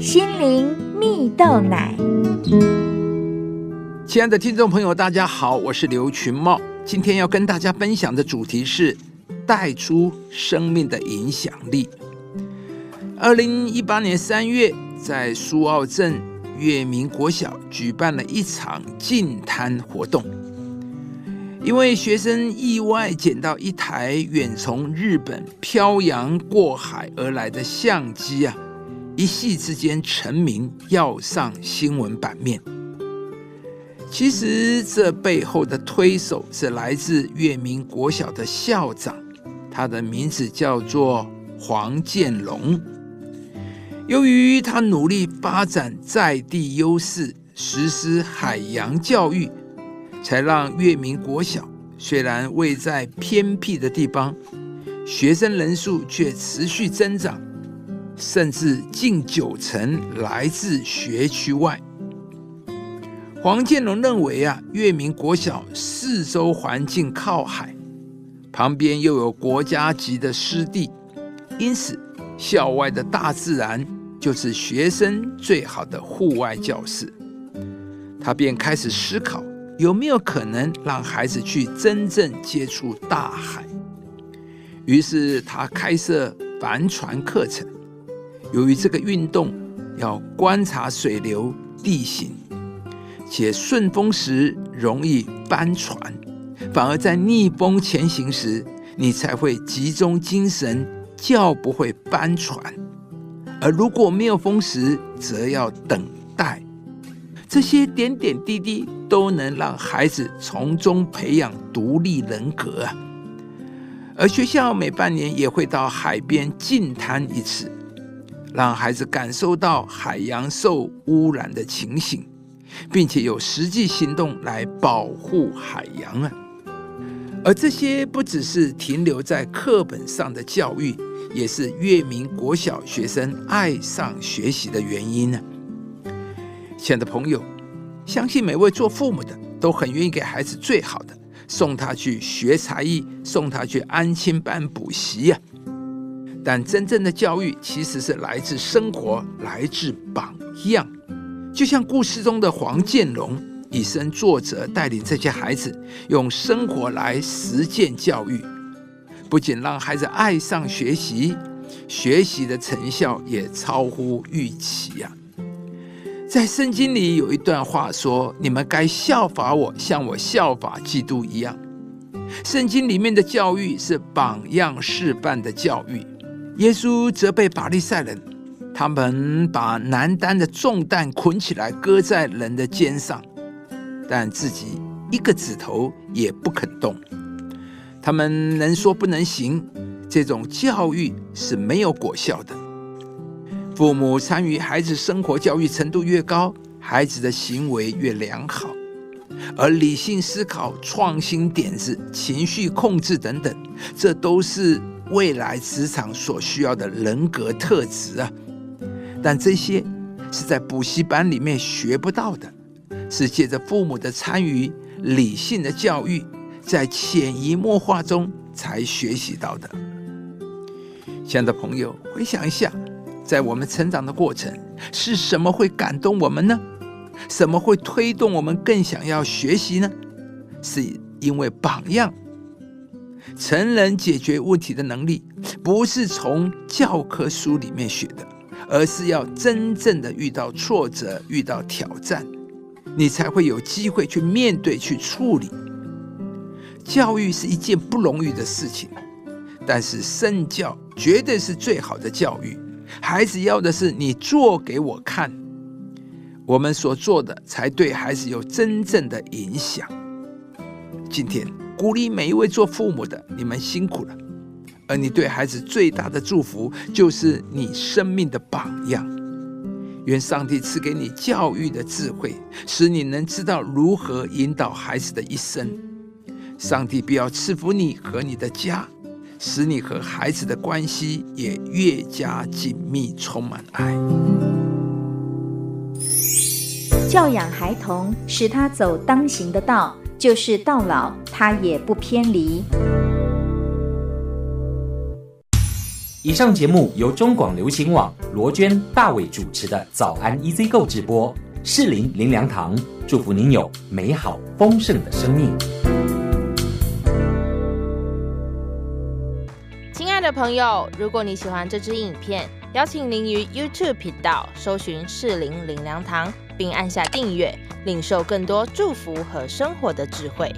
心灵蜜豆奶。亲爱的听众朋友，大家好，我是刘群茂。今天要跟大家分享的主题是带出生命的影响力。二零一八年三月，在苏澳镇月明国小举办了一场净滩活动。一位学生意外捡到一台远从日本漂洋过海而来的相机啊，一夕之间成名，要上新闻版面。其实这背后的推手是来自月明国小的校长，他的名字叫做黄建龙。由于他努力发展在地优势，实施海洋教育。才让月明国小虽然位在偏僻的地方，学生人数却持续增长，甚至近九成来自学区外。黄建龙认为啊，月明国小四周环境靠海，旁边又有国家级的湿地，因此校外的大自然就是学生最好的户外教室。他便开始思考。有没有可能让孩子去真正接触大海？于是他开设帆船课程。由于这个运动要观察水流、地形，且顺风时容易翻船，反而在逆风前行时，你才会集中精神，较不会翻船。而如果没有风时，则要等待。这些点点滴滴都能让孩子从中培养独立人格啊！而学校每半年也会到海边净滩一次，让孩子感受到海洋受污染的情形，并且有实际行动来保护海洋啊！而这些不只是停留在课本上的教育，也是月明国小学生爱上学习的原因呢。亲爱的朋友，相信每位做父母的都很愿意给孩子最好的，送他去学才艺，送他去安亲班补习呀。但真正的教育其实是来自生活，来自榜样。就像故事中的黄建龙，以身作则，带领这些孩子用生活来实践教育，不仅让孩子爱上学习，学习的成效也超乎预期呀。在圣经里有一段话说：“你们该效法我，像我效法基督一样。”圣经里面的教育是榜样示范的教育。耶稣责备法利赛人，他们把难担的重担捆起来搁在人的肩上，但自己一个指头也不肯动。他们能说不能行，这种教育是没有果效的。父母参与孩子生活教育程度越高，孩子的行为越良好，而理性思考、创新点子、情绪控制等等，这都是未来职场所需要的人格特质啊。但这些是在补习班里面学不到的，是借着父母的参与、理性的教育，在潜移默化中才学习到的。亲爱的朋友，回想一下。在我们成长的过程，是什么会感动我们呢？什么会推动我们更想要学习呢？是因为榜样。成人解决问题的能力，不是从教科书里面学的，而是要真正的遇到挫折、遇到挑战，你才会有机会去面对、去处理。教育是一件不容易的事情，但是身教绝对是最好的教育。孩子要的是你做给我看，我们所做的才对孩子有真正的影响。今天鼓励每一位做父母的，你们辛苦了。而你对孩子最大的祝福，就是你生命的榜样。愿上帝赐给你教育的智慧，使你能知道如何引导孩子的一生。上帝必要赐福你和你的家。使你和孩子的关系也越加紧密，充满爱。教养孩童，使他走当行的道，就是到老他也不偏离。以上节目由中广流行网罗娟、大伟主持的《早安 EZ 购》直播，适林林良堂祝福您有美好丰盛的生命。亲爱的朋友，如果你喜欢这支影片，邀请您于 YouTube 频道搜寻适林林良堂，并按下订阅，领受更多祝福和生活的智慧。